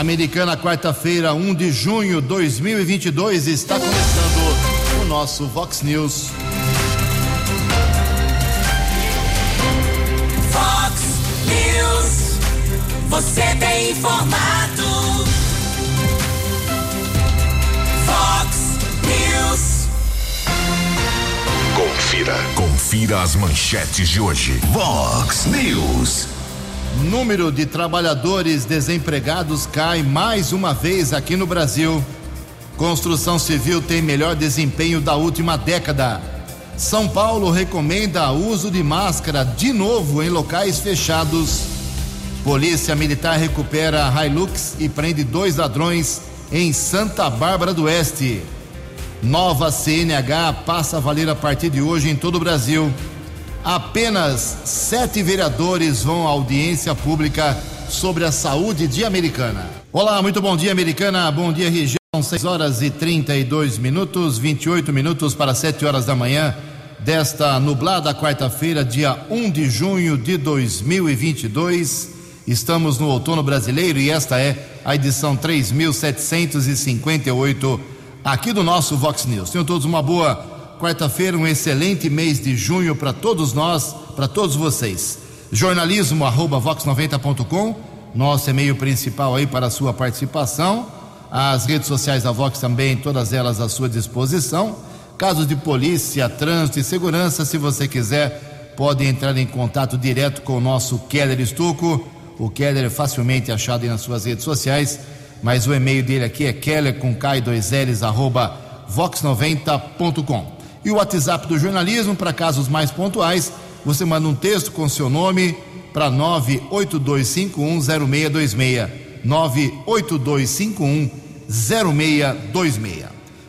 Americana, quarta-feira, 1 de junho de 2022, está começando o nosso Vox News. Vox News, você tem informado. Vox News. Confira. Confira as manchetes de hoje. Vox News. Número de trabalhadores desempregados cai mais uma vez aqui no Brasil. Construção civil tem melhor desempenho da última década. São Paulo recomenda uso de máscara de novo em locais fechados. Polícia Militar recupera Hilux e prende dois ladrões em Santa Bárbara do Oeste. Nova CNH passa a valer a partir de hoje em todo o Brasil. Apenas sete vereadores vão à audiência pública sobre a saúde de Americana. Olá, muito bom dia, Americana. Bom dia, região. 6 horas e 32 minutos, 28 minutos para 7 horas da manhã desta nublada quarta-feira, dia 1 de junho de 2022. Estamos no outono brasileiro e esta é a edição 3758 aqui do nosso Vox News. Tenham todos uma boa quarta-feira, um excelente mês de junho para todos nós, para todos vocês. Jornalismo arroba vox90.com, nosso e-mail principal aí para a sua participação. As redes sociais da Vox também, todas elas à sua disposição. Casos de polícia, trânsito e segurança, se você quiser, pode entrar em contato direto com o nosso Keller Estuco. O Keller é facilmente achado nas suas redes sociais, mas o e-mail dele aqui é keller com K2Ls arroba vox90.com. E o WhatsApp do jornalismo, para casos mais pontuais, você manda um texto com seu nome para 982510626. 982510626.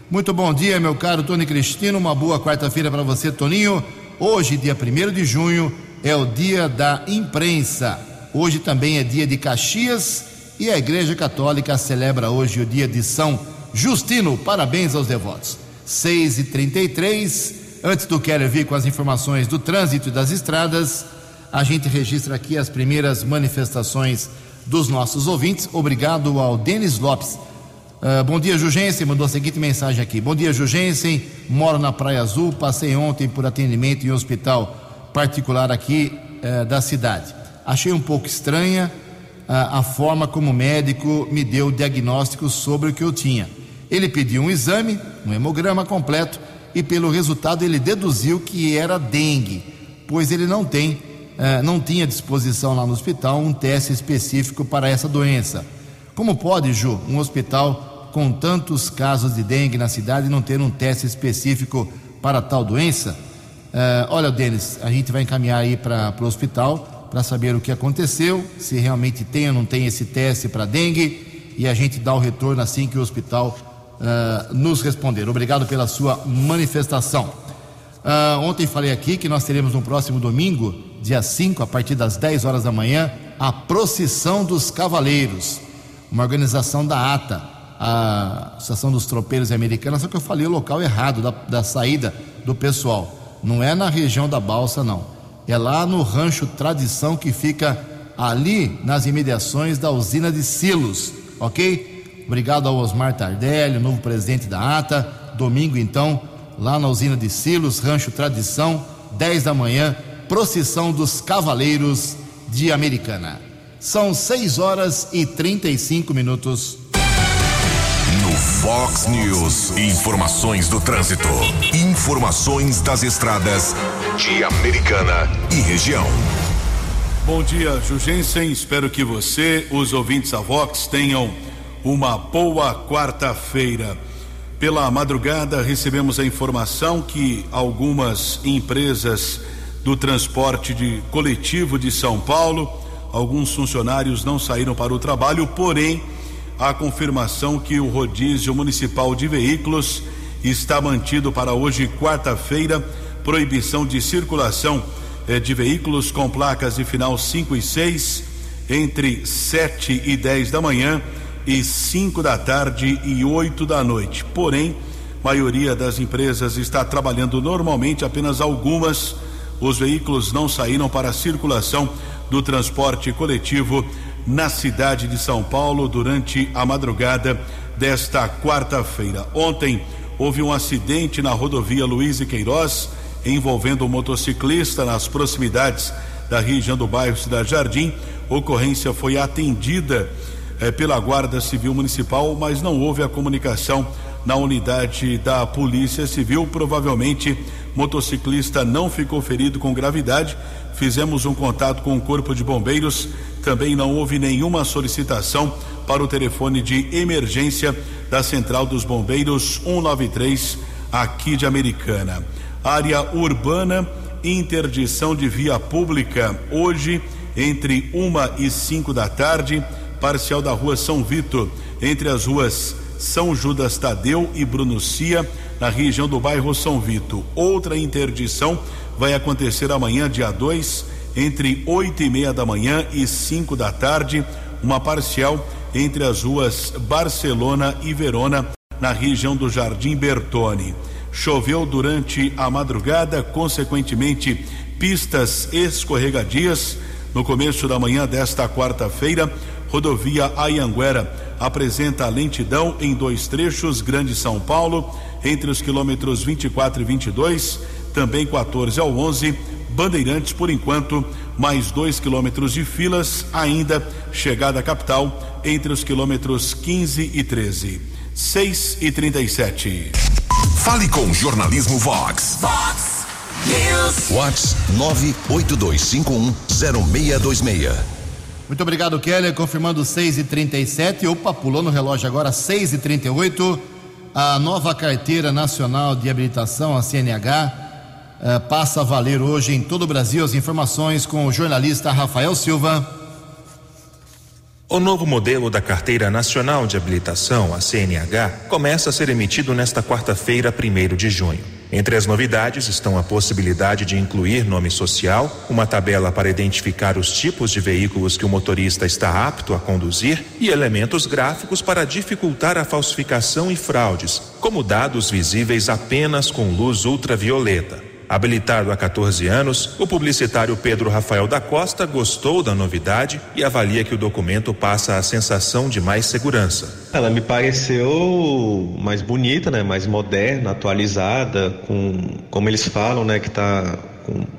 Muito bom dia, meu caro Tony Cristino. Uma boa quarta-feira para você, Toninho. Hoje, dia 1 de junho, é o dia da imprensa. Hoje também é dia de Caxias e a Igreja Católica celebra hoje o dia de São Justino. Parabéns aos devotos. 6 e 33 Antes do Keller vir com as informações do trânsito e das estradas, a gente registra aqui as primeiras manifestações dos nossos ouvintes. Obrigado ao Denis Lopes. Uh, bom dia, Jugensen. Mandou a seguinte mensagem aqui. Bom dia, Jugensen. Moro na Praia Azul. Passei ontem por atendimento em um hospital particular aqui uh, da cidade. Achei um pouco estranha uh, a forma como o médico me deu o diagnóstico sobre o que eu tinha. Ele pediu um exame, um hemograma completo, e pelo resultado ele deduziu que era dengue, pois ele não tem, eh, não tinha disposição lá no hospital um teste específico para essa doença. Como pode, Ju, um hospital com tantos casos de dengue na cidade não ter um teste específico para tal doença? Eh, olha, Denis, a gente vai encaminhar aí para o hospital para saber o que aconteceu, se realmente tem ou não tem esse teste para dengue, e a gente dá o retorno assim que o hospital uh, nos responder. Obrigado pela sua manifestação. Uh, ontem falei aqui que nós teremos no próximo domingo, dia 5, a partir das 10 horas da manhã, a Procissão dos Cavaleiros, uma organização da ATA, a Associação dos Tropeiros Americanos, só que eu falei o local errado da, da saída do pessoal. Não é na região da Balsa, não. É lá no Rancho Tradição, que fica ali nas imediações da usina de Silos, ok? Obrigado ao Osmar Tardelli, novo presidente da ATA. Domingo, então, lá na usina de Silos, Rancho Tradição, 10 da manhã, procissão dos Cavaleiros de Americana. São 6 horas e 35 minutos. No Fox News, informações do trânsito. Informações das estradas de Americana e região. Bom dia, Jugensen. Espero que você, os ouvintes da Vox, tenham uma boa quarta-feira. Pela madrugada, recebemos a informação que algumas empresas do transporte de coletivo de São Paulo, alguns funcionários não saíram para o trabalho, porém, a confirmação que o rodízio municipal de veículos está mantido para hoje, quarta-feira, proibição de circulação eh, de veículos com placas de final 5 e 6 entre 7 e 10 da manhã e 5 da tarde e 8 da noite. Porém, maioria das empresas está trabalhando normalmente, apenas algumas os veículos não saíram para a circulação do transporte coletivo na cidade de São Paulo durante a madrugada desta quarta-feira. Ontem houve um acidente na rodovia Luiz e Queiroz envolvendo um motociclista nas proximidades da região do bairro Cidade Jardim. Ocorrência foi atendida eh, pela Guarda Civil Municipal, mas não houve a comunicação na unidade da Polícia Civil. Provavelmente, motociclista não ficou ferido com gravidade. Fizemos um contato com o Corpo de Bombeiros. Também não houve nenhuma solicitação para o telefone de emergência da Central dos Bombeiros 193 aqui de Americana. Área urbana, interdição de via pública hoje entre uma e cinco da tarde, parcial da rua São Vito, entre as ruas São Judas Tadeu e Bruno Cia, na região do bairro São Vito. Outra interdição vai acontecer amanhã, dia 2, entre oito e meia da manhã e cinco da tarde, uma parcial entre as ruas Barcelona e Verona, na região do Jardim Bertone. Choveu durante a madrugada, consequentemente, pistas escorregadias. No começo da manhã desta quarta-feira, rodovia Ayanguera apresenta lentidão em dois trechos, Grande São Paulo, entre os quilômetros 24 e 22, também 14 ao 11, Bandeirantes, por enquanto, mais dois quilômetros de filas, ainda chegada à capital, entre os quilômetros 15 e 13. 6 e 37. Fale com o Jornalismo Vox. Vox News. Vox 982510626. Muito obrigado, Keller. Confirmando 6 e 37 Opa, pulou no relógio agora, 6 e 38 A nova carteira nacional de habilitação, a CNH, eh, passa a valer hoje em todo o Brasil. As informações com o jornalista Rafael Silva. O novo modelo da Carteira Nacional de Habilitação, a CNH, começa a ser emitido nesta quarta-feira, 1 de junho. Entre as novidades estão a possibilidade de incluir nome social, uma tabela para identificar os tipos de veículos que o motorista está apto a conduzir e elementos gráficos para dificultar a falsificação e fraudes, como dados visíveis apenas com luz ultravioleta. Habilitado há 14 anos, o publicitário Pedro Rafael da Costa gostou da novidade e avalia que o documento passa a sensação de mais segurança. Ela me pareceu mais bonita, né? Mais moderna, atualizada, com como eles falam, né? Que tá com-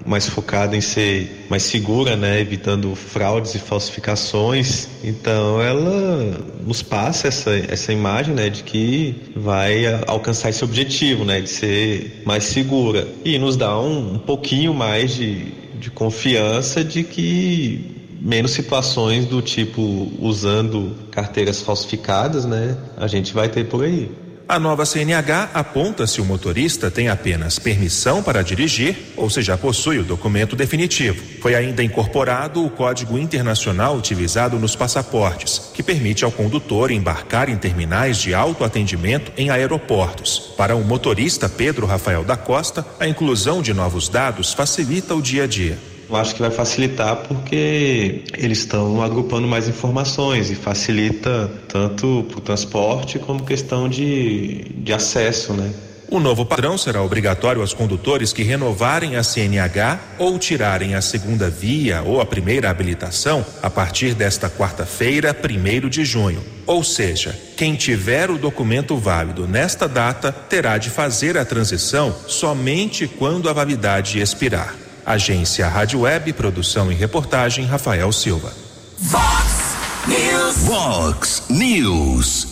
mais focada em ser mais segura, né? Evitando fraudes e falsificações. Então ela nos passa essa, essa imagem, né? De que vai alcançar esse objetivo, né? De ser mais segura. E nos dá um, um pouquinho mais de, de confiança de que menos situações do tipo usando carteiras falsificadas, né? A gente vai ter por aí. A nova CNH aponta se o motorista tem apenas permissão para dirigir ou se já possui o documento definitivo. Foi ainda incorporado o código internacional utilizado nos passaportes, que permite ao condutor embarcar em terminais de autoatendimento em aeroportos. Para o motorista Pedro Rafael da Costa, a inclusão de novos dados facilita o dia a dia. Eu acho que vai facilitar porque eles estão agrupando mais informações e facilita tanto para o transporte como questão de, de acesso, né? O novo padrão será obrigatório aos condutores que renovarem a CNH ou tirarem a segunda via ou a primeira habilitação a partir desta quarta-feira, 1 de junho. Ou seja, quem tiver o documento válido nesta data terá de fazer a transição somente quando a validade expirar. Agência Rádio Web, produção e reportagem Rafael Silva. Vox News. Vox News.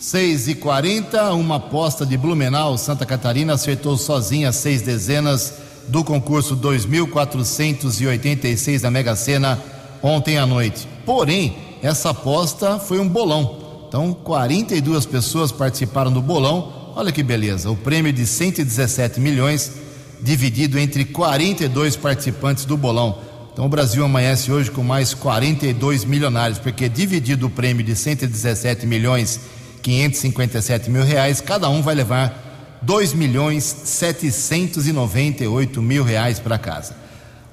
6 e 40 uma aposta de Blumenau, Santa Catarina, acertou sozinha seis dezenas do concurso 2.486 da Mega Sena ontem à noite. Porém, essa aposta foi um bolão. Então, 42 pessoas participaram do bolão. Olha que beleza, o prêmio de 117 milhões dividido entre 42 participantes do bolão. Então o Brasil amanhece hoje com mais 42 milionários, porque dividido o prêmio de 117 milhões 557 mil reais, cada um vai levar 2 milhões 798 mil reais para casa.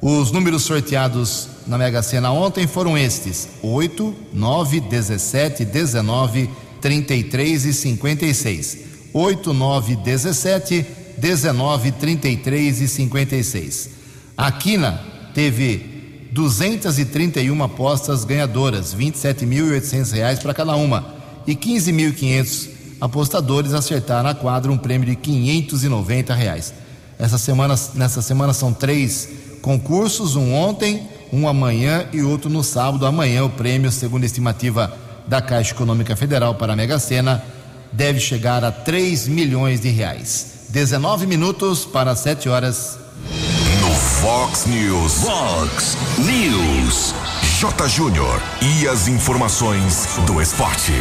Os números sorteados na Mega Sena ontem foram estes: 8, 9, 17, 19, 33 e 56. 8, 9, 17, 19, 33 e 56. A Quina teve 231 apostas ganhadoras, R$ 27.800 para cada uma, e 15.500 apostadores acertaram na quadra um prêmio de 590 reais. Essa semana, nessa semana são três concursos, um ontem, um amanhã e outro no sábado. Amanhã o prêmio, segundo a estimativa da Caixa Econômica Federal para a Mega Sena, deve chegar a 3 milhões de reais. 19 minutos para 7 horas. No Fox News. Fox News. J. Júnior. E as informações do esporte.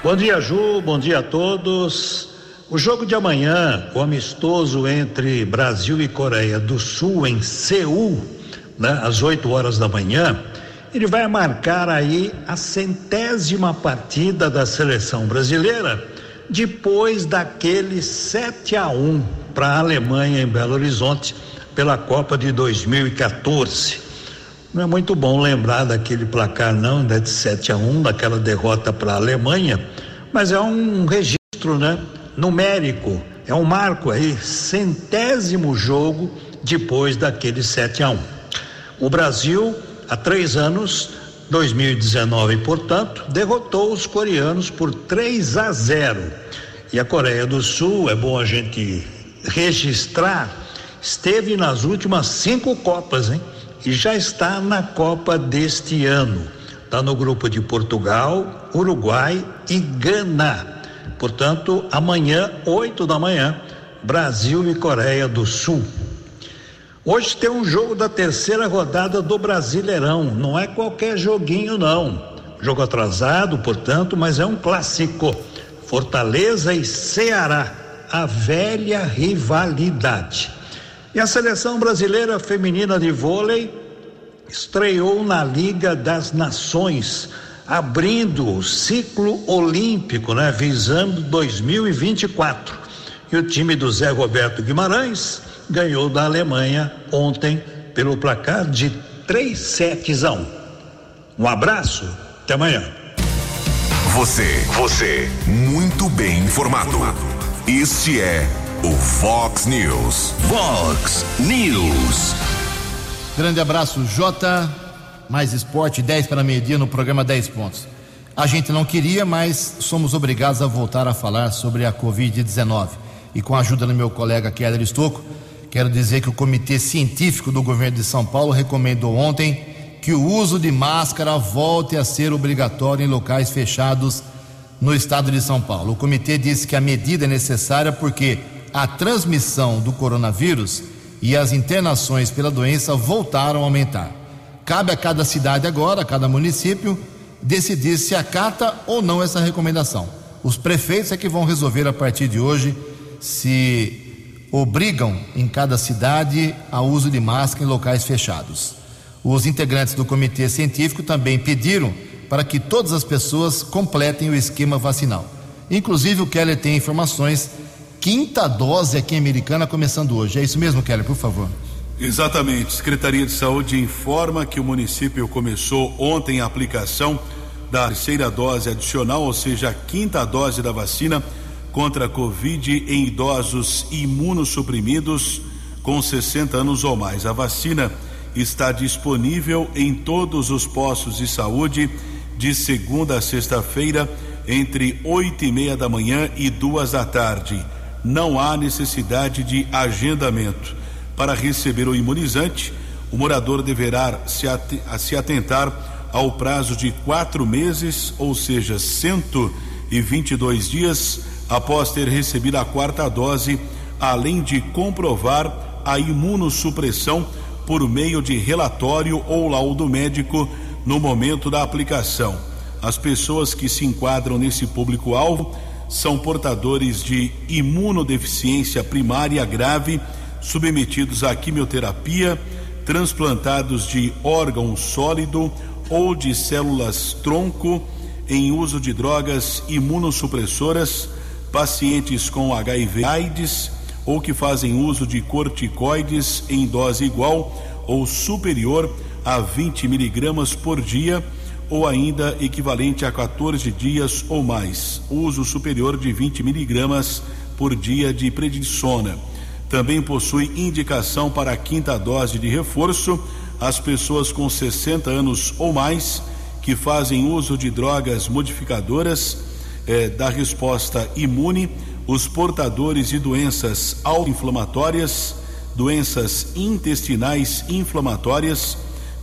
Bom dia, Ju. Bom dia a todos. O jogo de amanhã, o amistoso entre Brasil e Coreia do Sul em Seul, né, às 8 horas da manhã, ele vai marcar aí a centésima partida da seleção brasileira depois daquele 7 a 1 para a Alemanha em Belo Horizonte pela Copa de 2014. Não é muito bom lembrar daquele placar não, né, de 7 a 1, daquela derrota para a Alemanha, mas é um registro, né, numérico, é um marco aí, centésimo jogo depois daquele 7 a 1. O Brasil, há três anos, 2019, portanto, derrotou os coreanos por 3 a 0. E a Coreia do Sul, é bom a gente registrar, esteve nas últimas cinco Copas, hein? E já está na Copa deste ano. Está no grupo de Portugal, Uruguai e Gana. Portanto, amanhã, 8 da manhã, Brasil e Coreia do Sul. Hoje tem um jogo da terceira rodada do Brasileirão. Não é qualquer joguinho, não. Jogo atrasado, portanto, mas é um clássico. Fortaleza e Ceará, a velha rivalidade. E a seleção brasileira feminina de vôlei estreou na Liga das Nações, abrindo o ciclo olímpico, né, visando 2024. E o time do Zé Roberto Guimarães ganhou da Alemanha ontem pelo placar de 3 sets a 1. Um abraço, até amanhã. Você, você, muito bem informado. Este é o Fox News. Fox News. Grande abraço, Jota. Mais esporte, 10 para meio-dia no programa 10 pontos. A gente não queria, mas somos obrigados a voltar a falar sobre a Covid-19. E com a ajuda do meu colega Keller Estocco, quero dizer que o Comitê Científico do Governo de São Paulo recomendou ontem que o uso de máscara volte a ser obrigatório em locais fechados no estado de São Paulo. O comitê disse que a medida é necessária porque a transmissão do coronavírus e as internações pela doença voltaram a aumentar. Cabe a cada cidade agora, a cada município, decidir se acata ou não essa recomendação. Os prefeitos é que vão resolver a partir de hoje se obrigam em cada cidade a uso de máscara em locais fechados. Os integrantes do comitê científico também pediram para que todas as pessoas completem o esquema vacinal. Inclusive, o Keller tem informações. Quinta dose aqui em Americana começando hoje. É isso mesmo, Keller, por favor. Exatamente. Secretaria de Saúde informa que o município começou ontem a aplicação da terceira dose adicional, ou seja, a quinta dose da vacina contra a Covid em idosos imunossuprimidos com 60 anos ou mais. A vacina está disponível em todos os postos de saúde de segunda a sexta-feira, entre oito e meia da manhã e duas da tarde. Não há necessidade de agendamento. Para receber o imunizante, o morador deverá se, at se atentar ao prazo de quatro meses, ou seja, 122 dias, após ter recebido a quarta dose, além de comprovar a imunossupressão por meio de relatório ou laudo médico no momento da aplicação. As pessoas que se enquadram nesse público-alvo são portadores de imunodeficiência primária grave, submetidos à quimioterapia, transplantados de órgão sólido ou de células tronco em uso de drogas imunossupressoras, pacientes com HIV/AIDS ou que fazem uso de corticoides em dose igual ou superior a 20 miligramas por dia ou ainda equivalente a 14 dias ou mais. Uso superior de 20 miligramas por dia de prednisona. Também possui indicação para a quinta dose de reforço as pessoas com 60 anos ou mais que fazem uso de drogas modificadoras eh, da resposta imune, os portadores de doenças autoinflamatórias, doenças intestinais inflamatórias,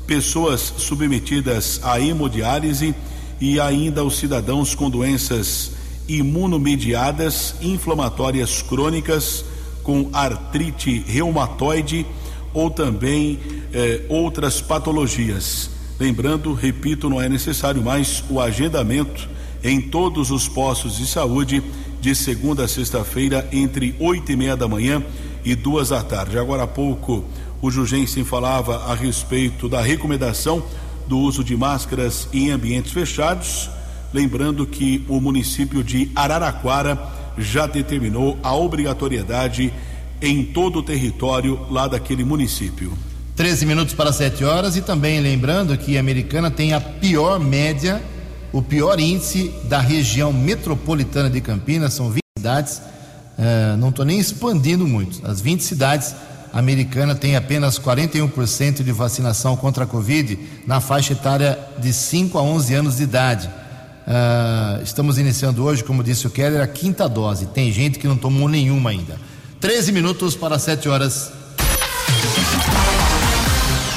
pessoas submetidas à hemodiálise e ainda os cidadãos com doenças imunomediadas inflamatórias crônicas, com artrite reumatoide ou também eh, outras patologias. Lembrando, repito, não é necessário mais o agendamento em todos os postos de saúde de segunda a sexta-feira entre oito e meia da manhã e duas da tarde. Agora há pouco o Jugensen falava a respeito da recomendação do uso de máscaras em ambientes fechados, lembrando que o município de Araraquara já determinou a obrigatoriedade em todo o território lá daquele município. 13 minutos para 7 horas e também lembrando que a Americana tem a pior média, o pior índice da região metropolitana de Campinas, são 20 cidades, uh, não estou nem expandindo muito, as 20 cidades, a Americana apenas 41% de vacinação contra a Covid na faixa etária de 5 a 11 anos de idade. Uh, estamos iniciando hoje, como disse o Keller, a quinta dose. Tem gente que não tomou nenhuma ainda. 13 minutos para 7 horas.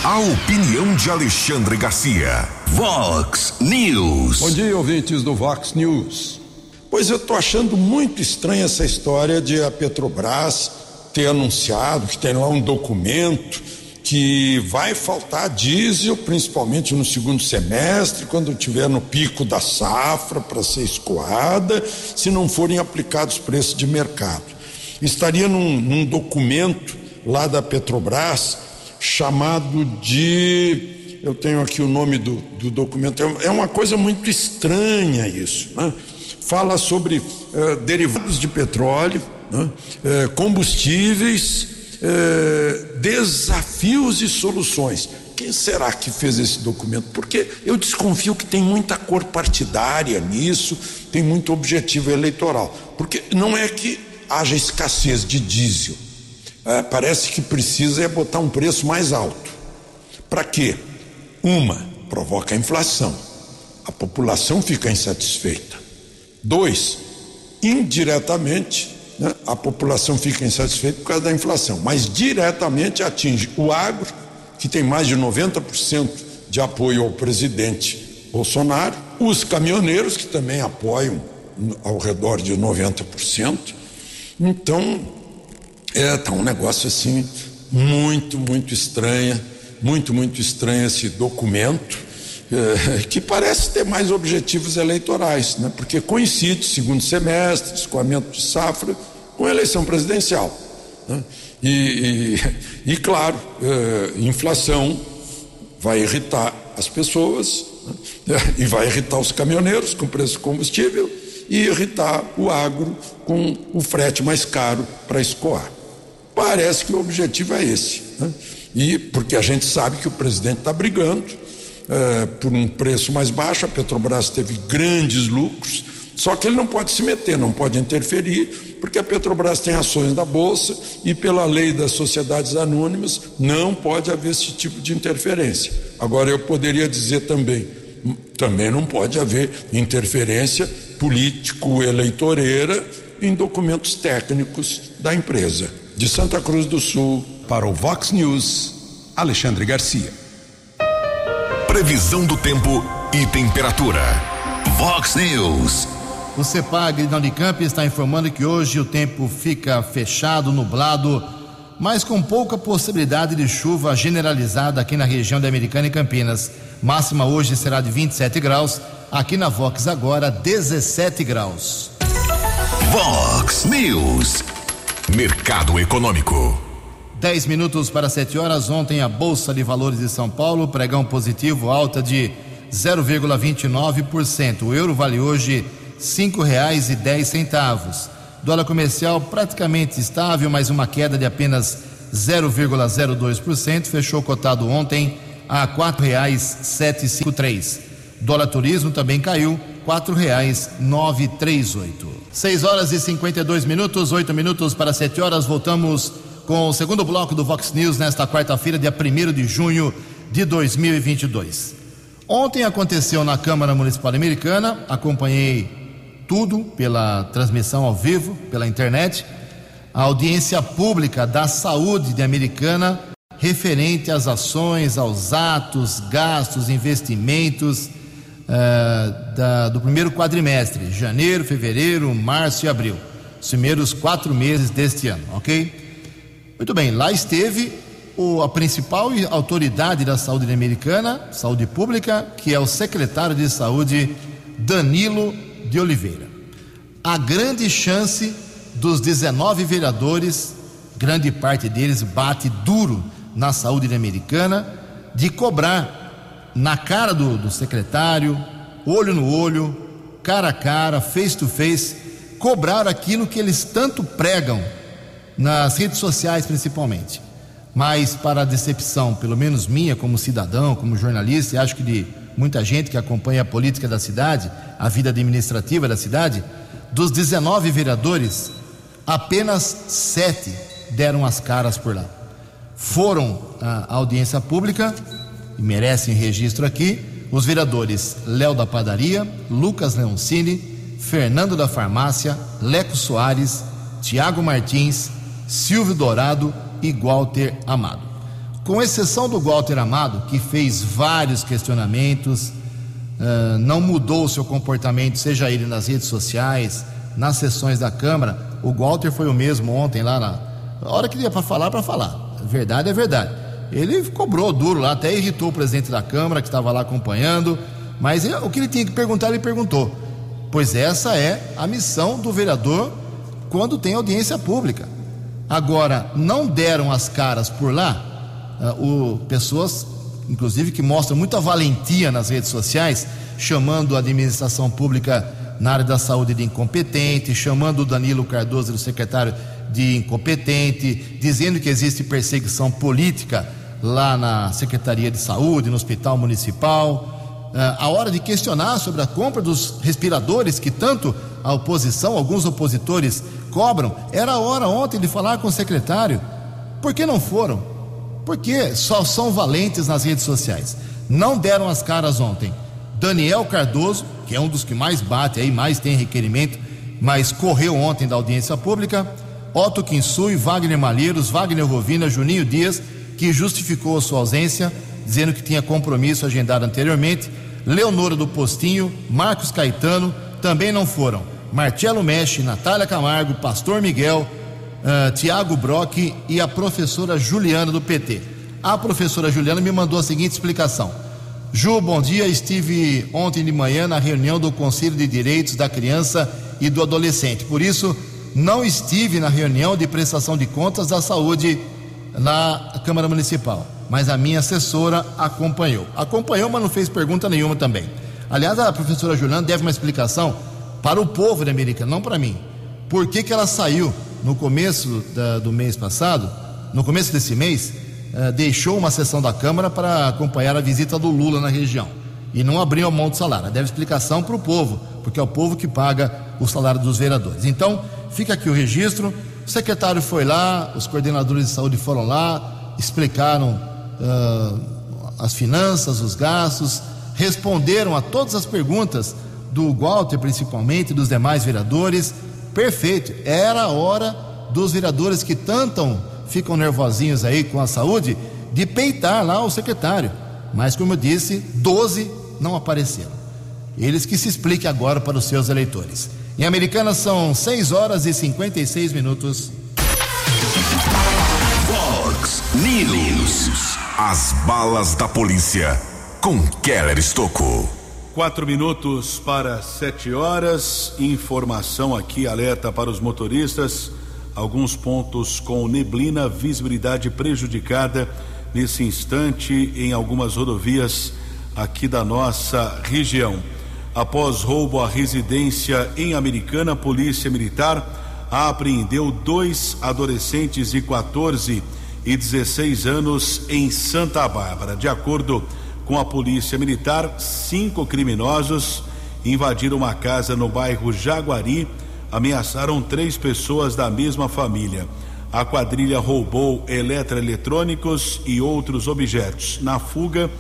A opinião de Alexandre Garcia. Vox News. Bom dia, ouvintes do Vox News. Pois eu estou achando muito estranha essa história de a Petrobras ter anunciado que tem lá um documento que vai faltar diesel, principalmente no segundo semestre, quando tiver no pico da safra para ser escoada, se não forem aplicados preços de mercado. Estaria num, num documento lá da Petrobras chamado de. Eu tenho aqui o nome do, do documento, é, é uma coisa muito estranha isso. Né? Fala sobre eh, derivados de petróleo, né? eh, combustíveis, eh, desafios e soluções. Quem será que fez esse documento? Porque eu desconfio que tem muita cor partidária nisso, tem muito objetivo eleitoral. Porque não é que haja escassez de diesel é, parece que precisa é botar um preço mais alto. Para quê? Uma, provoca a inflação. A população fica insatisfeita. Dois, indiretamente, né, a população fica insatisfeita por causa da inflação, mas diretamente atinge o agro, que tem mais de 90% de apoio ao presidente Bolsonaro, os caminhoneiros, que também apoiam ao redor de 90%. Então, é, tá um negócio assim muito, muito estranha, muito, muito estranho esse documento, é, que parece ter mais objetivos eleitorais, né? porque coincide, segundo semestre, escoamento de safra, com a eleição presidencial. Né? E, e, e, claro, é, inflação vai irritar as pessoas né? e vai irritar os caminhoneiros com preço de combustível e irritar o agro com o frete mais caro para escoar. Parece que o objetivo é esse. Né? E porque a gente sabe que o presidente está brigando é, por um preço mais baixo, a Petrobras teve grandes lucros, só que ele não pode se meter, não pode interferir, porque a Petrobras tem ações da Bolsa e, pela lei das sociedades anônimas, não pode haver esse tipo de interferência. Agora, eu poderia dizer também, também não pode haver interferência político-eleitoreira em documentos técnicos da empresa de Santa Cruz do Sul, para o Vox News, Alexandre Garcia. Previsão do tempo e temperatura. Vox News. O CEPAG da Unicamp está informando que hoje o tempo fica fechado, nublado, mas com pouca possibilidade de chuva generalizada aqui na região da Americana e Campinas. Máxima hoje será de 27 graus, aqui na Vox agora 17 graus. Vox News. Mercado Econômico. 10 minutos para 7 horas. Ontem a Bolsa de Valores de São Paulo, pregão positivo, alta de 0,29%. O euro vale hoje R$ 5,10. Dólar comercial praticamente estável, mas uma queda de apenas 0,02%. Fechou cotado ontem a R$ 4,753. Dólar turismo também caiu, quatro reais nove três oito. Seis horas e 52 minutos, oito minutos para sete horas. Voltamos com o segundo bloco do Vox News nesta quarta-feira, dia 1 de junho de 2022. Ontem aconteceu na Câmara Municipal Americana, acompanhei tudo pela transmissão ao vivo, pela internet, a audiência pública da saúde de Americana referente às ações, aos atos, gastos, investimentos uh, da, do primeiro quadrimestre, janeiro, fevereiro, março e abril, os primeiros quatro meses deste ano, ok? Muito bem, lá esteve o, a principal autoridade da saúde americana, saúde pública, que é o secretário de saúde Danilo de Oliveira. A grande chance dos 19 vereadores, grande parte deles bate duro na saúde americana, de cobrar na cara do, do secretário, olho no olho, cara a cara, face to face, cobrar aquilo que eles tanto pregam nas redes sociais principalmente. Mas para a decepção, pelo menos minha como cidadão, como jornalista, e acho que de muita gente que acompanha a política da cidade, a vida administrativa da cidade, dos 19 vereadores, apenas sete deram as caras por lá foram à audiência pública e merecem registro aqui os vereadores Léo da Padaria, Lucas Leoncini, Fernando da Farmácia, Leco Soares, Tiago Martins, Silvio Dourado e Walter Amado. Com exceção do Walter Amado, que fez vários questionamentos, não mudou o seu comportamento, seja ele nas redes sociais, nas sessões da Câmara, o Walter foi o mesmo ontem lá na hora que ia para falar, para falar verdade é verdade. Ele cobrou duro lá, até irritou o presidente da Câmara que estava lá acompanhando, mas ele, o que ele tinha que perguntar, ele perguntou. Pois essa é a missão do vereador quando tem audiência pública. Agora, não deram as caras por lá, uh, o, pessoas, inclusive, que mostram muita valentia nas redes sociais, chamando a administração pública na área da saúde de incompetente, chamando o Danilo Cardoso, o secretário de incompetente, dizendo que existe perseguição política lá na Secretaria de Saúde, no Hospital Municipal. Uh, a hora de questionar sobre a compra dos respiradores que tanto a oposição, alguns opositores cobram, era a hora ontem de falar com o secretário. Por que não foram? Porque só são valentes nas redes sociais. Não deram as caras ontem. Daniel Cardoso, que é um dos que mais bate aí, mais tem requerimento, mas correu ontem da audiência pública. Otto Kinsui, Wagner Malheiros, Wagner Rovina, Juninho Dias, que justificou a sua ausência, dizendo que tinha compromisso agendado anteriormente. Leonora do Postinho, Marcos Caetano, também não foram. Marcelo Mexe, Natália Camargo, Pastor Miguel, uh, Tiago Brock e a professora Juliana do PT. A professora Juliana me mandou a seguinte explicação. Ju, bom dia. Estive ontem de manhã na reunião do Conselho de Direitos da Criança e do Adolescente. Por isso, não estive na reunião de prestação de contas da saúde na Câmara Municipal, mas a minha assessora acompanhou. Acompanhou, mas não fez pergunta nenhuma também. Aliás, a professora Juliana deve uma explicação para o povo da América, não para mim. Por que, que ela saiu no começo da, do mês passado, no começo desse mês, eh, deixou uma sessão da Câmara para acompanhar a visita do Lula na região e não abriu a mão do salário? Deve explicação para o povo, porque é o povo que paga o salário dos vereadores. Então, Fica aqui o registro. O secretário foi lá, os coordenadores de saúde foram lá, explicaram uh, as finanças, os gastos, responderam a todas as perguntas do Walter, principalmente, dos demais vereadores. Perfeito. Era a hora dos vereadores que tanto ficam nervosinhos aí com a saúde de peitar lá o secretário. Mas, como eu disse, 12 não apareceram. Eles que se expliquem agora para os seus eleitores. Em Americana são 6 horas e 56 minutos. Fox News. As balas da polícia com Keller Estocou. Quatro minutos para sete horas. Informação aqui, alerta para os motoristas. Alguns pontos com neblina, visibilidade prejudicada nesse instante em algumas rodovias aqui da nossa região. Após roubo à residência em Americana, Polícia Militar apreendeu dois adolescentes de 14 e 16 anos em Santa Bárbara. De acordo com a Polícia Militar, cinco criminosos invadiram uma casa no bairro Jaguari, ameaçaram três pessoas da mesma família. A quadrilha roubou eletroeletrônicos e outros objetos. Na fuga,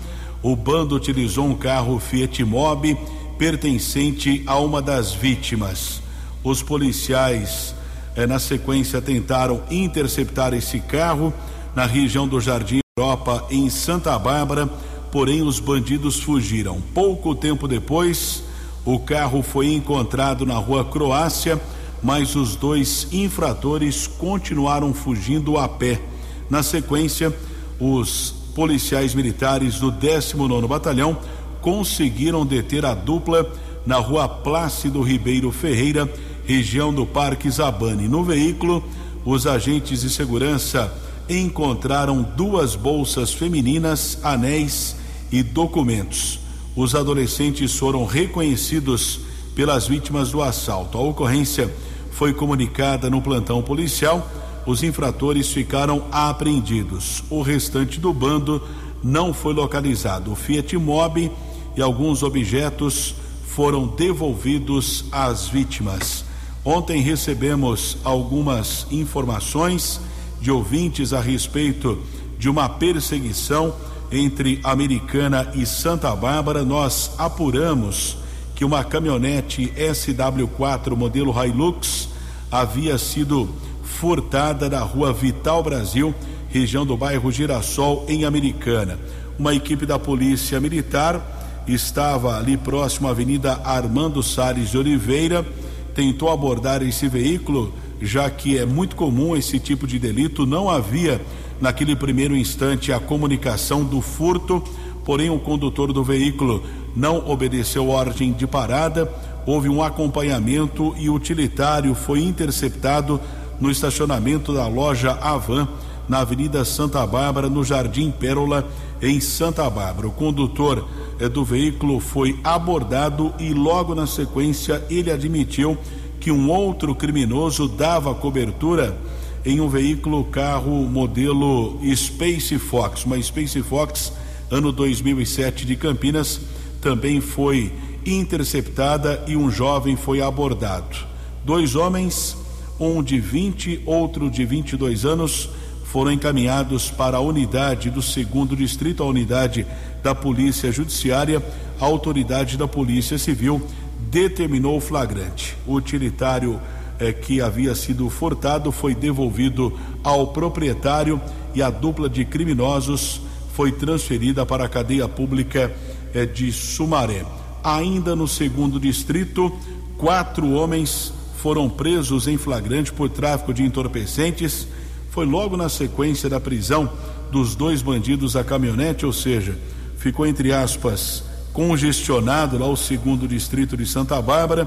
o bando utilizou um carro Fiat Mobi pertencente a uma das vítimas. Os policiais, eh, na sequência, tentaram interceptar esse carro na região do Jardim Europa, em Santa Bárbara, porém os bandidos fugiram. Pouco tempo depois, o carro foi encontrado na rua Croácia, mas os dois infratores continuaram fugindo a pé. Na sequência, os policiais militares do 19 Batalhão conseguiram deter a dupla na rua Plácido Ribeiro Ferreira, região do Parque Zabane. No veículo, os agentes de segurança encontraram duas bolsas femininas, anéis e documentos. Os adolescentes foram reconhecidos pelas vítimas do assalto. A ocorrência foi comunicada no plantão policial. Os infratores ficaram apreendidos. O restante do bando não foi localizado. O Fiat Mobi e alguns objetos foram devolvidos às vítimas. Ontem recebemos algumas informações de ouvintes a respeito de uma perseguição entre Americana e Santa Bárbara, nós apuramos que uma caminhonete SW4 modelo Hilux havia sido furtada na rua Vital Brasil, região do bairro Girassol, em Americana. Uma equipe da Polícia Militar estava ali próximo à Avenida Armando Salles de Oliveira, tentou abordar esse veículo, já que é muito comum esse tipo de delito, não havia naquele primeiro instante a comunicação do furto, porém o condutor do veículo não obedeceu ordem de parada, houve um acompanhamento e o utilitário foi interceptado no estacionamento da loja Avan, na Avenida Santa Bárbara, no Jardim Pérola, em Santa Bárbara. O condutor do veículo foi abordado e logo na sequência ele admitiu que um outro criminoso dava cobertura em um veículo carro modelo Space Fox, uma Space Fox ano 2007 de Campinas, também foi interceptada e um jovem foi abordado. Dois homens, um de 20, outro de 22 anos, foram encaminhados para a unidade do segundo distrito, a unidade da Polícia Judiciária. A autoridade da Polícia Civil determinou o flagrante. O utilitário é, que havia sido furtado foi devolvido ao proprietário e a dupla de criminosos foi transferida para a cadeia pública é, de Sumaré. Ainda no segundo distrito, quatro homens foram presos em flagrante por tráfico de entorpecentes. Foi logo na sequência da prisão dos dois bandidos da caminhonete, ou seja, ficou entre aspas congestionado lá o segundo distrito de Santa Bárbara.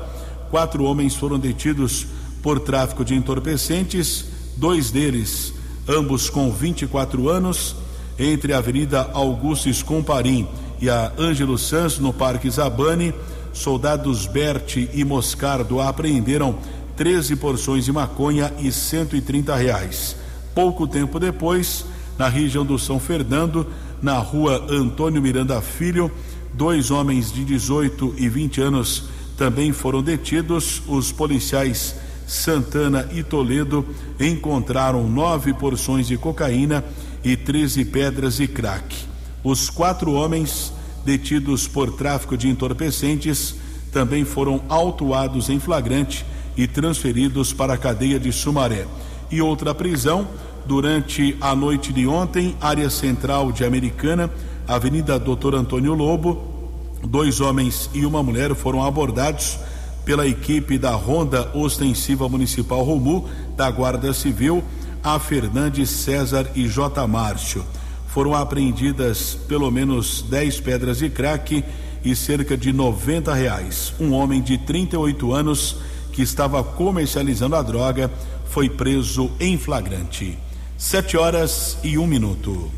Quatro homens foram detidos por tráfico de entorpecentes, dois deles, ambos com 24 anos, entre a Avenida Augusto Escomparim e a Ângelo Santos, no Parque Zabane. Soldados Berti e Moscardo apreenderam 13 porções de maconha e 130 reais. Pouco tempo depois, na região do São Fernando, na rua Antônio Miranda Filho, dois homens de 18 e 20 anos também foram detidos. Os policiais Santana e Toledo encontraram nove porções de cocaína e 13 pedras de crack. Os quatro homens detidos por tráfico de entorpecentes também foram autuados em flagrante e transferidos para a cadeia de Sumaré. E outra prisão durante a noite de ontem, área central de Americana, Avenida Doutor Antônio Lobo, dois homens e uma mulher foram abordados pela equipe da Ronda Ostensiva Municipal Romu, da Guarda Civil, A. Fernandes, César e J. Márcio. Foram apreendidas pelo menos 10 pedras de crack e cerca de 90 reais. Um homem de 38 anos que estava comercializando a droga foi preso em flagrante. Sete horas e um minuto.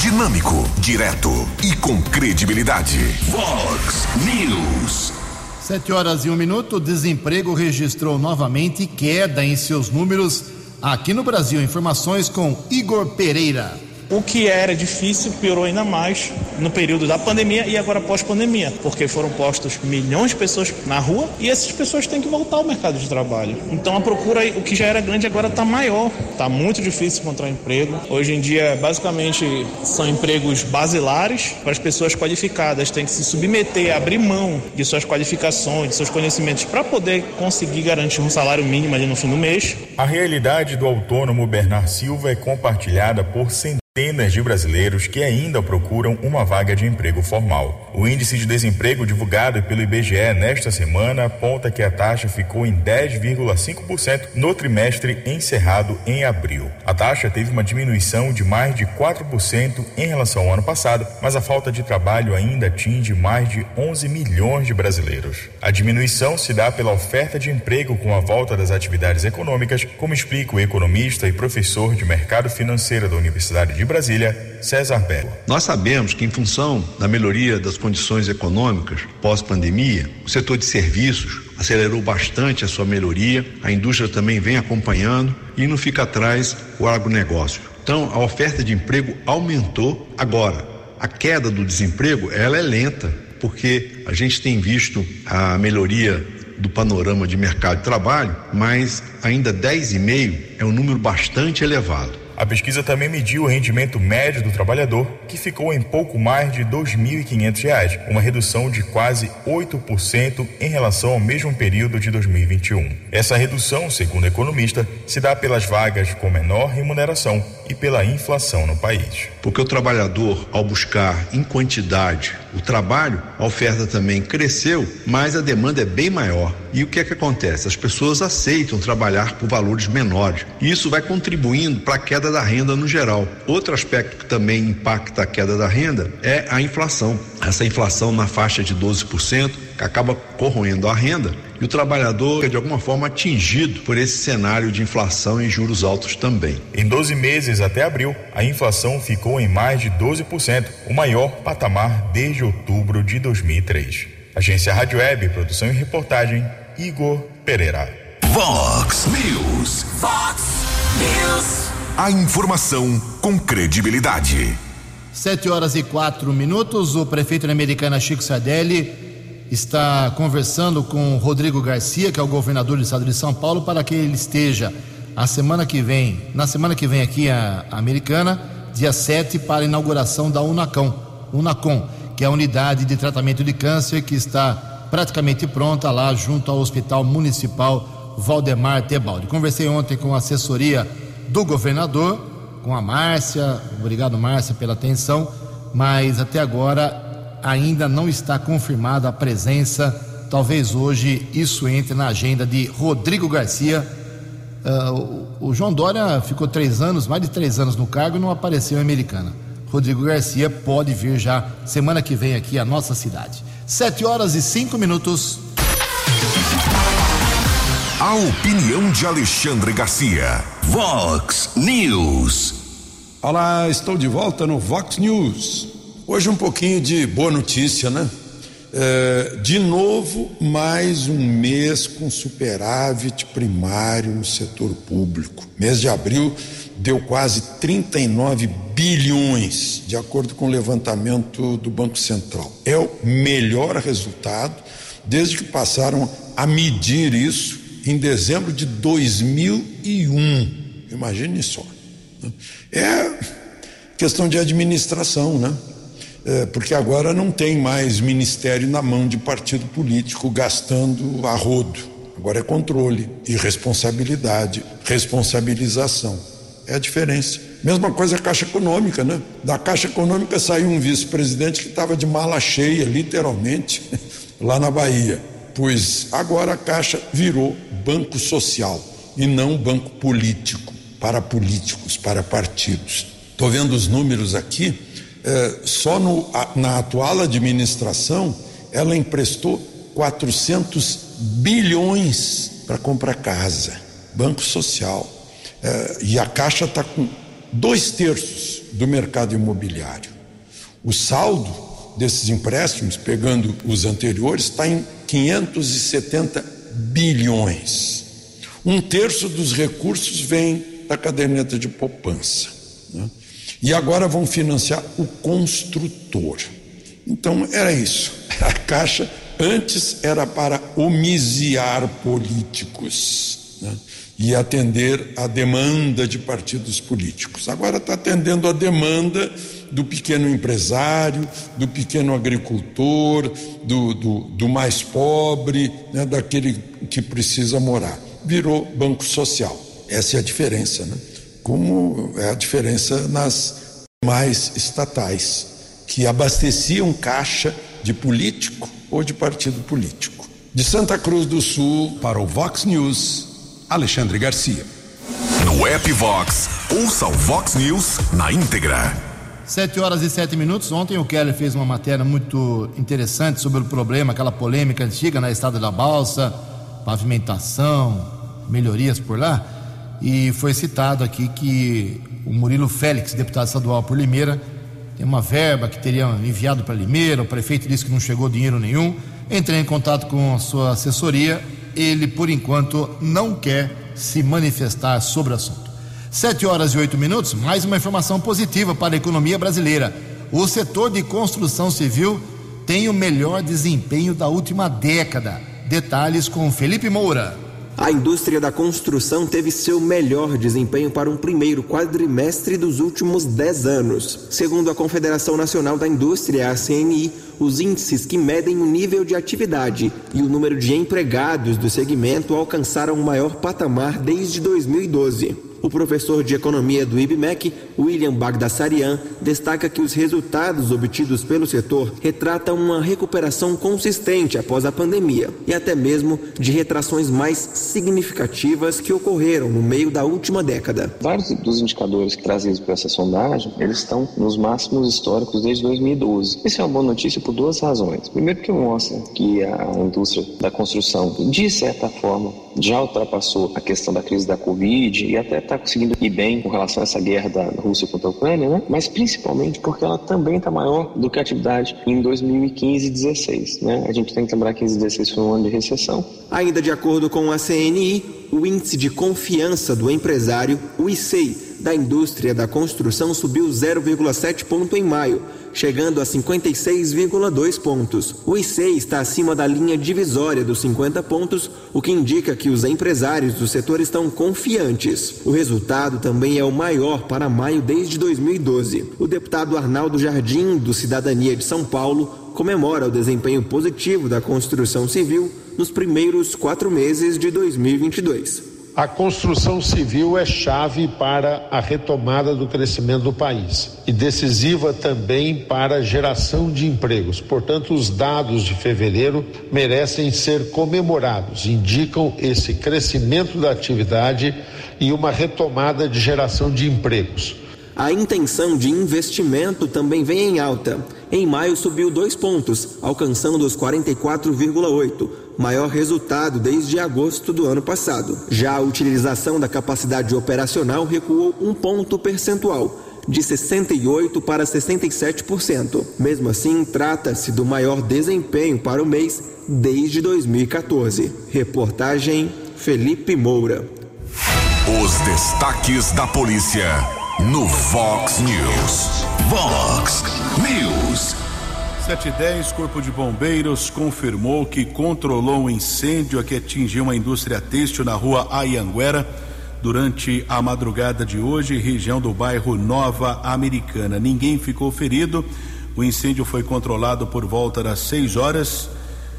Dinâmico, direto e com credibilidade. Vox News. Sete horas e um minuto, o desemprego registrou novamente queda em seus números aqui no Brasil. Informações com Igor Pereira. O que era difícil piorou ainda mais no período da pandemia e agora pós-pandemia, porque foram postos milhões de pessoas na rua e essas pessoas têm que voltar ao mercado de trabalho. Então a procura, o que já era grande, agora está maior. Está muito difícil encontrar emprego. Hoje em dia, basicamente, são empregos basilares para as pessoas qualificadas. Tem que se submeter, abrir mão de suas qualificações, de seus conhecimentos para poder conseguir garantir um salário mínimo ali no fim do mês. A realidade do autônomo Bernard Silva é compartilhada por centenas centenas de brasileiros que ainda procuram uma vaga de emprego formal. O índice de desemprego divulgado pelo IBGE nesta semana aponta que a taxa ficou em 10,5% no trimestre encerrado em abril. A taxa teve uma diminuição de mais de 4% em relação ao ano passado, mas a falta de trabalho ainda atinge mais de 11 milhões de brasileiros. A diminuição se dá pela oferta de emprego com a volta das atividades econômicas, como explica o economista e professor de mercado financeiro da Universidade de Brasília, César Belo. Nós sabemos que, em função da melhoria das condições econômicas pós-pandemia, o setor de serviços acelerou bastante a sua melhoria, a indústria também vem acompanhando e não fica atrás o agronegócio. Então, a oferta de emprego aumentou agora. A queda do desemprego, ela é lenta, porque a gente tem visto a melhoria do panorama de mercado de trabalho, mas ainda 10,5 é um número bastante elevado. A pesquisa também mediu o rendimento médio do trabalhador, que ficou em pouco mais de R$ 2.500, uma redução de quase 8% em relação ao mesmo período de 2021. Essa redução, segundo o economista, se dá pelas vagas com menor remuneração e pela inflação no país. Porque o trabalhador, ao buscar em quantidade o trabalho, a oferta também cresceu, mas a demanda é bem maior. E o que é que acontece? As pessoas aceitam trabalhar por valores menores. E isso vai contribuindo para a queda da renda no geral. Outro aspecto que também impacta a queda da renda é a inflação. Essa inflação na faixa de 12% que acaba corroendo a renda e o trabalhador é de alguma forma atingido por esse cenário de inflação e juros altos também. Em 12 meses até abril, a inflação ficou em mais de 12%, o maior patamar desde outubro de 2003. Agência Rádio Web, produção e reportagem, Igor Pereira. Vox News. Vox News. A informação com credibilidade. Sete horas e quatro minutos. O prefeito da Americana, Chico Sardelli, está conversando com Rodrigo Garcia, que é o governador do estado de São Paulo, para que ele esteja a semana que vem, na semana que vem aqui a, Americana, dia 7, para a inauguração da Unacom, Unacom, que é a unidade de tratamento de câncer que está praticamente pronta lá junto ao Hospital Municipal Valdemar Tebaldi. Conversei ontem com a assessoria do governador, com a Márcia, obrigado Márcia pela atenção, mas até agora ainda não está confirmada a presença. Talvez hoje isso entre na agenda de Rodrigo Garcia. Uh, o, João Dória ficou três anos, mais de três anos no cargo e não apareceu em Americana. Rodrigo Garcia pode vir já semana que vem aqui à nossa cidade. Sete horas e cinco minutos. A opinião de Alexandre Garcia. Vox News. Olá, estou de volta no Vox News. Hoje um pouquinho de boa notícia, né? É, de novo, mais um mês com superávit primário no setor público. Mês de abril deu quase 39 bilhões, de acordo com o levantamento do Banco Central. É o melhor resultado desde que passaram a medir isso em dezembro de 2001. Imagine só. Né? É questão de administração, né? É, porque agora não tem mais ministério na mão de partido político gastando a rodo. Agora é controle e responsabilidade, responsabilização. É a diferença. Mesma coisa a Caixa Econômica, né? Da Caixa Econômica saiu um vice-presidente que estava de mala cheia, literalmente, lá na Bahia. Pois agora a Caixa virou banco social e não banco político, para políticos, para partidos. Estou vendo os números aqui é, só no, na atual administração, ela emprestou 400 bilhões para comprar casa, Banco Social. É, e a Caixa está com dois terços do mercado imobiliário. O saldo desses empréstimos, pegando os anteriores, está em 570 bilhões. Um terço dos recursos vem da caderneta de poupança. Né? E agora vão financiar o construtor. Então era isso. A Caixa antes era para homiciar políticos né? e atender a demanda de partidos políticos. Agora está atendendo a demanda do pequeno empresário, do pequeno agricultor, do, do, do mais pobre, né? daquele que precisa morar. Virou banco social. Essa é a diferença, né? Como é a diferença nas mais estatais que abasteciam caixa de político ou de partido político. De Santa Cruz do Sul, para o Vox News, Alexandre Garcia. No app Vox, ouça o Vox News na íntegra. Sete horas e sete minutos. Ontem o Keller fez uma matéria muito interessante sobre o problema, aquela polêmica antiga na estrada da balsa, pavimentação, melhorias por lá. E foi citado aqui que o Murilo Félix, deputado estadual por Limeira, tem uma verba que teria enviado para Limeira, o prefeito disse que não chegou dinheiro nenhum. Entrei em contato com a sua assessoria, ele por enquanto não quer se manifestar sobre o assunto. Sete horas e oito minutos, mais uma informação positiva para a economia brasileira. O setor de construção civil tem o melhor desempenho da última década. Detalhes com Felipe Moura. A indústria da construção teve seu melhor desempenho para um primeiro quadrimestre dos últimos 10 anos. Segundo a Confederação Nacional da Indústria, a CNI, os índices que medem o nível de atividade e o número de empregados do segmento alcançaram o maior patamar desde 2012. O professor de economia do IBMEC, William Bagdasarian, destaca que os resultados obtidos pelo setor retratam uma recuperação consistente após a pandemia e até mesmo de retrações mais significativas que ocorreram no meio da última década. Vários dos indicadores trazidos por essa sondagem, eles estão nos máximos históricos desde 2012. Isso é uma boa notícia por duas razões. Primeiro que mostra que a indústria da construção, de certa forma, já ultrapassou a questão da crise da Covid e até está conseguindo ir bem com relação a essa guerra da Rússia contra a Ucrânia, né? mas principalmente porque ela também está maior do que a atividade em 2015 e 2016. Né? A gente tem que lembrar que 15 e 2016 foi um ano de recessão. Ainda de acordo com a CNI, o índice de confiança do empresário, o ICEI, da indústria da construção subiu 0,7 ponto em maio, chegando a 56,2 pontos. O IC está acima da linha divisória dos 50 pontos, o que indica que os empresários do setor estão confiantes. O resultado também é o maior para maio desde 2012. O deputado Arnaldo Jardim, do Cidadania de São Paulo, comemora o desempenho positivo da construção civil nos primeiros quatro meses de 2022. A construção civil é chave para a retomada do crescimento do país e decisiva também para a geração de empregos. Portanto, os dados de fevereiro merecem ser comemorados, indicam esse crescimento da atividade e uma retomada de geração de empregos. A intenção de investimento também vem em alta. Em maio subiu dois pontos, alcançando os 44,8 maior resultado desde agosto do ano passado. Já a utilização da capacidade operacional recuou um ponto percentual, de 68% para 67%. Mesmo assim, trata-se do maior desempenho para o mês desde 2014. Reportagem Felipe Moura. Os destaques da polícia no Vox News. Vox News. 710, Corpo de Bombeiros confirmou que controlou um incêndio que atingiu uma indústria têxtil na rua Ayanguera durante a madrugada de hoje, região do bairro Nova Americana. Ninguém ficou ferido. O incêndio foi controlado por volta das 6 horas.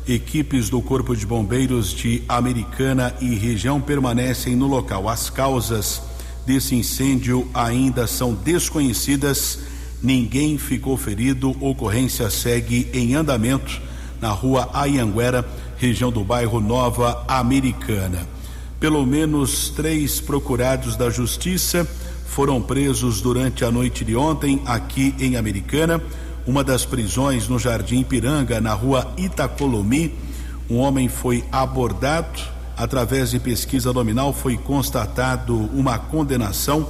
Equipes do Corpo de Bombeiros de Americana e região permanecem no local. As causas desse incêndio ainda são desconhecidas Ninguém ficou ferido. Ocorrência segue em andamento na rua Ayanguera, região do bairro Nova Americana. Pelo menos três procurados da Justiça foram presos durante a noite de ontem aqui em Americana. Uma das prisões no Jardim Piranga, na rua Itacolomi. Um homem foi abordado. Através de pesquisa nominal, foi constatado uma condenação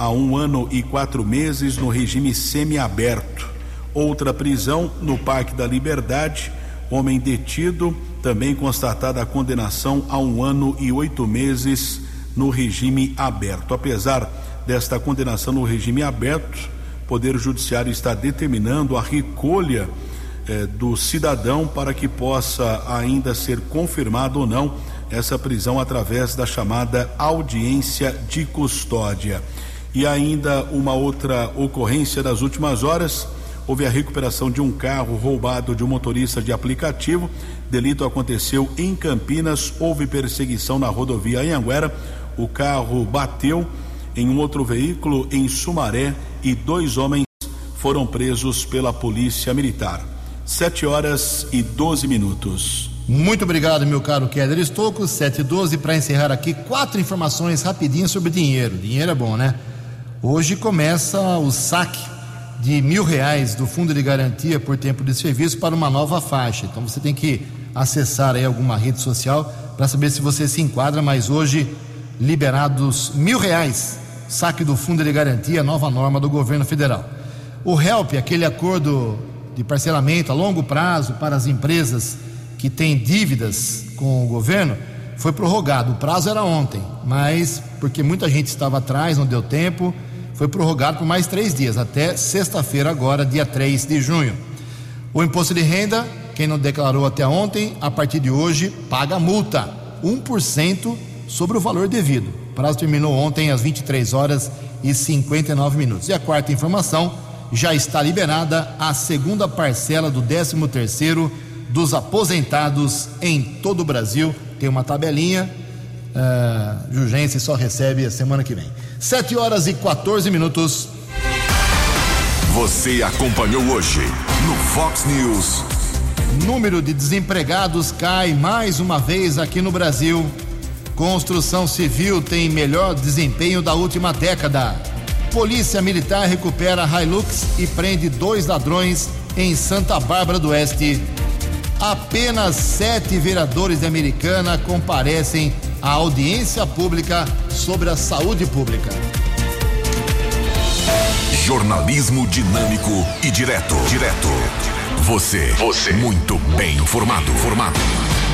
a um ano e quatro meses no regime semiaberto. Outra prisão no Parque da Liberdade, homem detido, também constatada a condenação a um ano e oito meses no regime aberto. Apesar desta condenação no regime aberto. O Poder Judiciário está determinando a recolha eh, do cidadão para que possa ainda ser confirmado ou não essa prisão através da chamada audiência de custódia. E ainda uma outra ocorrência das últimas horas houve a recuperação de um carro roubado de um motorista de aplicativo. Delito aconteceu em Campinas, houve perseguição na rodovia Anhanguera. O carro bateu em um outro veículo em Sumaré e dois homens foram presos pela polícia militar. Sete horas e doze minutos. Muito obrigado, meu caro Keller Estocco. 7 e 12 para encerrar aqui quatro informações rapidinhas sobre dinheiro. Dinheiro é bom, né? Hoje começa o saque de mil reais do Fundo de Garantia por tempo de serviço para uma nova faixa. Então você tem que acessar aí alguma rede social para saber se você se enquadra, mas hoje liberados mil reais, saque do Fundo de Garantia, nova norma do governo federal. O HELP, aquele acordo de parcelamento a longo prazo para as empresas que têm dívidas com o governo, foi prorrogado. O prazo era ontem, mas porque muita gente estava atrás, não deu tempo foi prorrogado por mais três dias, até sexta-feira, agora, dia 3 de junho. O imposto de renda, quem não declarou até ontem, a partir de hoje, paga multa, 1% sobre o valor devido. O prazo terminou ontem às 23 horas e 59 minutos. E a quarta informação, já está liberada a segunda parcela do 13º dos aposentados em todo o Brasil. Tem uma tabelinha, uh, Jurgense só recebe a semana que vem. 7 horas e 14 minutos. Você acompanhou hoje no Fox News. Número de desempregados cai mais uma vez aqui no Brasil. Construção civil tem melhor desempenho da última década. Polícia Militar recupera Hilux e prende dois ladrões em Santa Bárbara do Oeste. Apenas sete vereadores de Americana comparecem à audiência pública sobre a saúde pública. Jornalismo dinâmico e direto. Direto. Você. Você. Muito bem informado. Formado.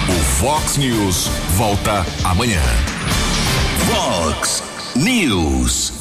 O Fox News volta amanhã. Fox News.